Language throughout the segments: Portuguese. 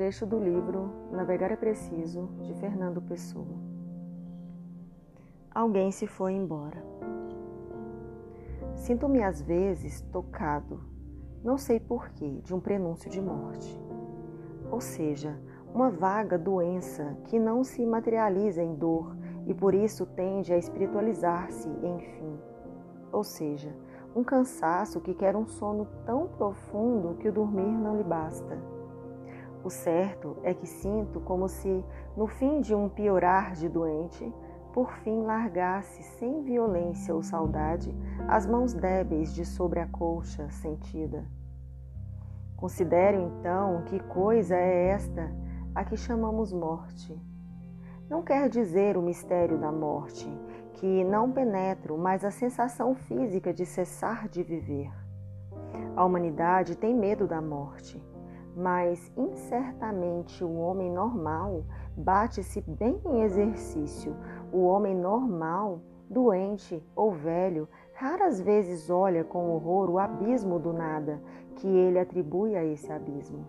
Trecho do livro Navegar é Preciso, de Fernando Pessoa. Alguém se foi embora. Sinto-me às vezes tocado, não sei porquê, de um prenúncio de morte. Ou seja, uma vaga doença que não se materializa em dor e por isso tende a espiritualizar-se, enfim. Ou seja, um cansaço que quer um sono tão profundo que o dormir não lhe basta. O certo é que sinto como se, no fim de um piorar de doente, por fim largasse sem violência ou saudade as mãos débeis de sobre a colcha sentida. Considero então que coisa é esta a que chamamos morte. Não quer dizer o mistério da morte, que não penetro, mas a sensação física de cessar de viver. A humanidade tem medo da morte, mas incertamente o homem normal bate-se bem em exercício. O homem normal, doente ou velho, raras vezes olha com horror o abismo do nada que ele atribui a esse abismo.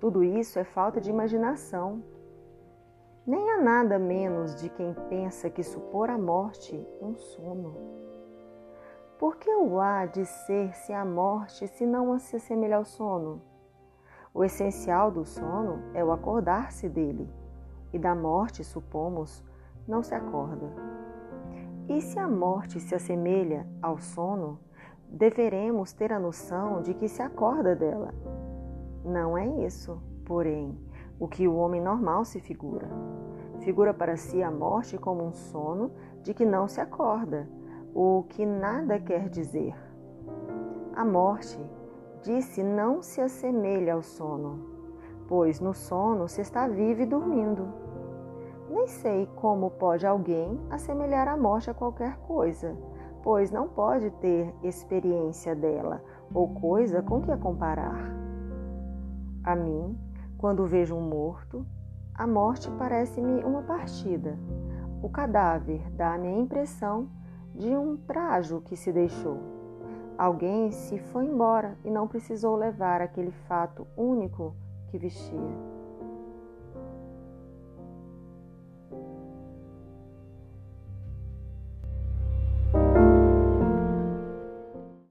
Tudo isso é falta de imaginação nem há nada menos de quem pensa que supor a morte um sono. Por que o há de ser se a morte se não se assemelha ao sono? O essencial do sono é o acordar-se dele, e da morte, supomos, não se acorda. E se a morte se assemelha ao sono, deveremos ter a noção de que se acorda dela. Não é isso, porém, o que o homem normal se figura. Figura para si a morte como um sono de que não se acorda, o que nada quer dizer. A morte, disse, não se assemelha ao sono, pois no sono se está vivo e dormindo. Nem sei como pode alguém assemelhar a morte a qualquer coisa, pois não pode ter experiência dela ou coisa com que a comparar. A mim, quando vejo um morto, a morte parece-me uma partida. O cadáver dá-me a impressão de um trajo que se deixou. Alguém se foi embora e não precisou levar aquele fato único que vestia.